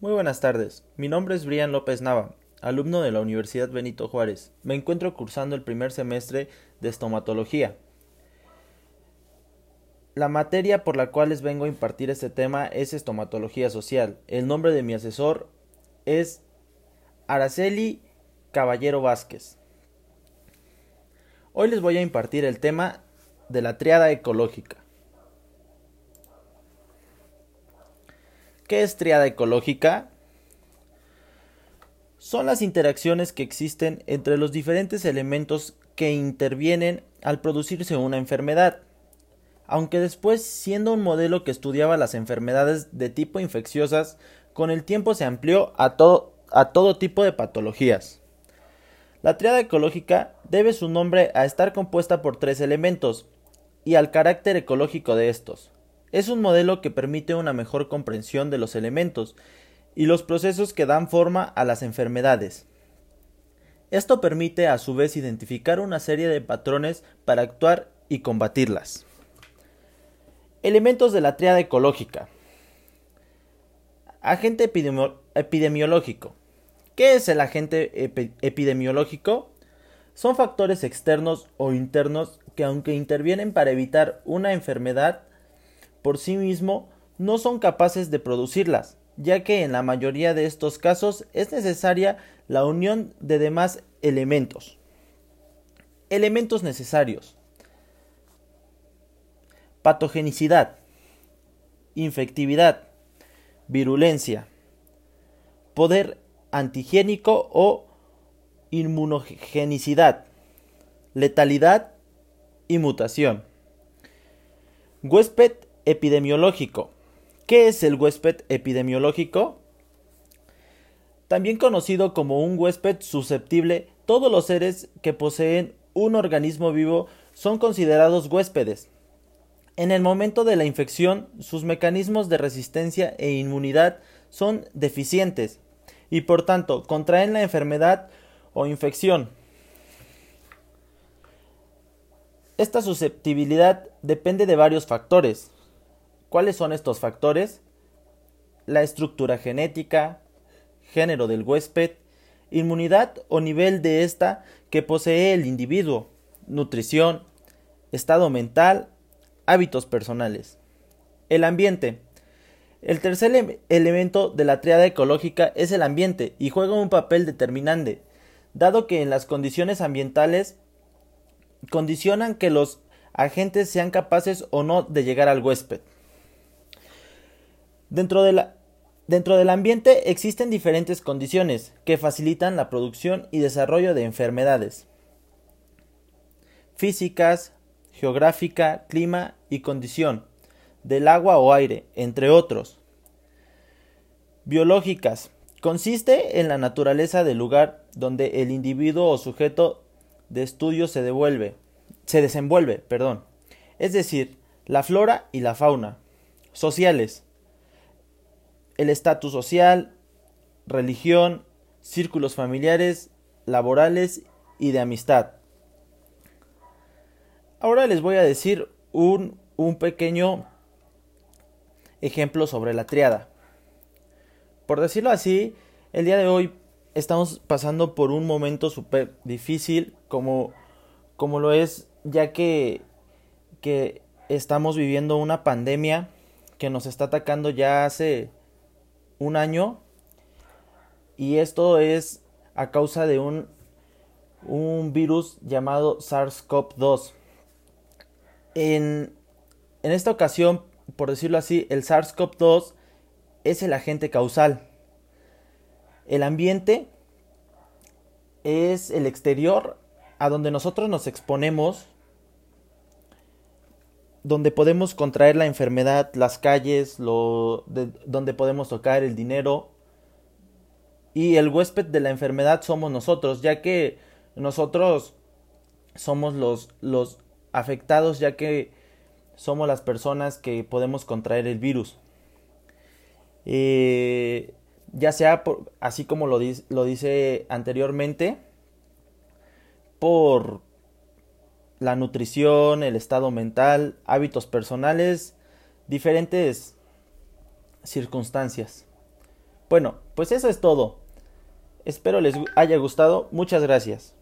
Muy buenas tardes. Mi nombre es Brian López Nava, alumno de la Universidad Benito Juárez. Me encuentro cursando el primer semestre de estomatología. La materia por la cual les vengo a impartir este tema es estomatología social. El nombre de mi asesor es Araceli Caballero Vázquez. Hoy les voy a impartir el tema de la triada ecológica. ¿Qué es triada ecológica? Son las interacciones que existen entre los diferentes elementos que intervienen al producirse una enfermedad. Aunque después, siendo un modelo que estudiaba las enfermedades de tipo infecciosas, con el tiempo se amplió a todo, a todo tipo de patologías. La triada ecológica debe su nombre a estar compuesta por tres elementos y al carácter ecológico de estos. Es un modelo que permite una mejor comprensión de los elementos y los procesos que dan forma a las enfermedades. Esto permite a su vez identificar una serie de patrones para actuar y combatirlas. Elementos de la triada ecológica. Agente epidemiológico. ¿Qué es el agente epidemiológico? Son factores externos o internos que aunque intervienen para evitar una enfermedad, por sí mismo no son capaces de producirlas, ya que en la mayoría de estos casos es necesaria la unión de demás elementos. Elementos necesarios. Patogenicidad, infectividad, virulencia, poder antigénico o inmunogenicidad, letalidad y mutación. Huésped epidemiológico. ¿Qué es el huésped epidemiológico? También conocido como un huésped susceptible, todos los seres que poseen un organismo vivo son considerados huéspedes. En el momento de la infección, sus mecanismos de resistencia e inmunidad son deficientes y por tanto contraen la enfermedad o infección. Esta susceptibilidad depende de varios factores, ¿Cuáles son estos factores? La estructura genética, género del huésped, inmunidad o nivel de esta que posee el individuo, nutrición, estado mental, hábitos personales. El ambiente. El tercer elemento de la triada ecológica es el ambiente y juega un papel determinante, dado que en las condiciones ambientales condicionan que los agentes sean capaces o no de llegar al huésped. Dentro, dentro del ambiente existen diferentes condiciones que facilitan la producción y desarrollo de enfermedades físicas, geográfica, clima y condición del agua o aire, entre otros. Biológicas. Consiste en la naturaleza del lugar donde el individuo o sujeto de estudio se devuelve, se desenvuelve, perdón. Es decir, la flora y la fauna. Sociales el estatus social, religión, círculos familiares, laborales y de amistad. Ahora les voy a decir un, un pequeño ejemplo sobre la triada. Por decirlo así, el día de hoy estamos pasando por un momento súper difícil como, como lo es ya que, que estamos viviendo una pandemia que nos está atacando ya hace un año y esto es a causa de un, un virus llamado SARS-CoV-2. En, en esta ocasión, por decirlo así, el SARS-CoV-2 es el agente causal. El ambiente es el exterior a donde nosotros nos exponemos donde podemos contraer la enfermedad, las calles, donde podemos tocar el dinero. Y el huésped de la enfermedad somos nosotros, ya que nosotros somos los, los afectados, ya que somos las personas que podemos contraer el virus. Eh, ya sea por, así como lo, lo dice anteriormente, por la nutrición, el estado mental, hábitos personales, diferentes circunstancias. Bueno, pues eso es todo. Espero les haya gustado. Muchas gracias.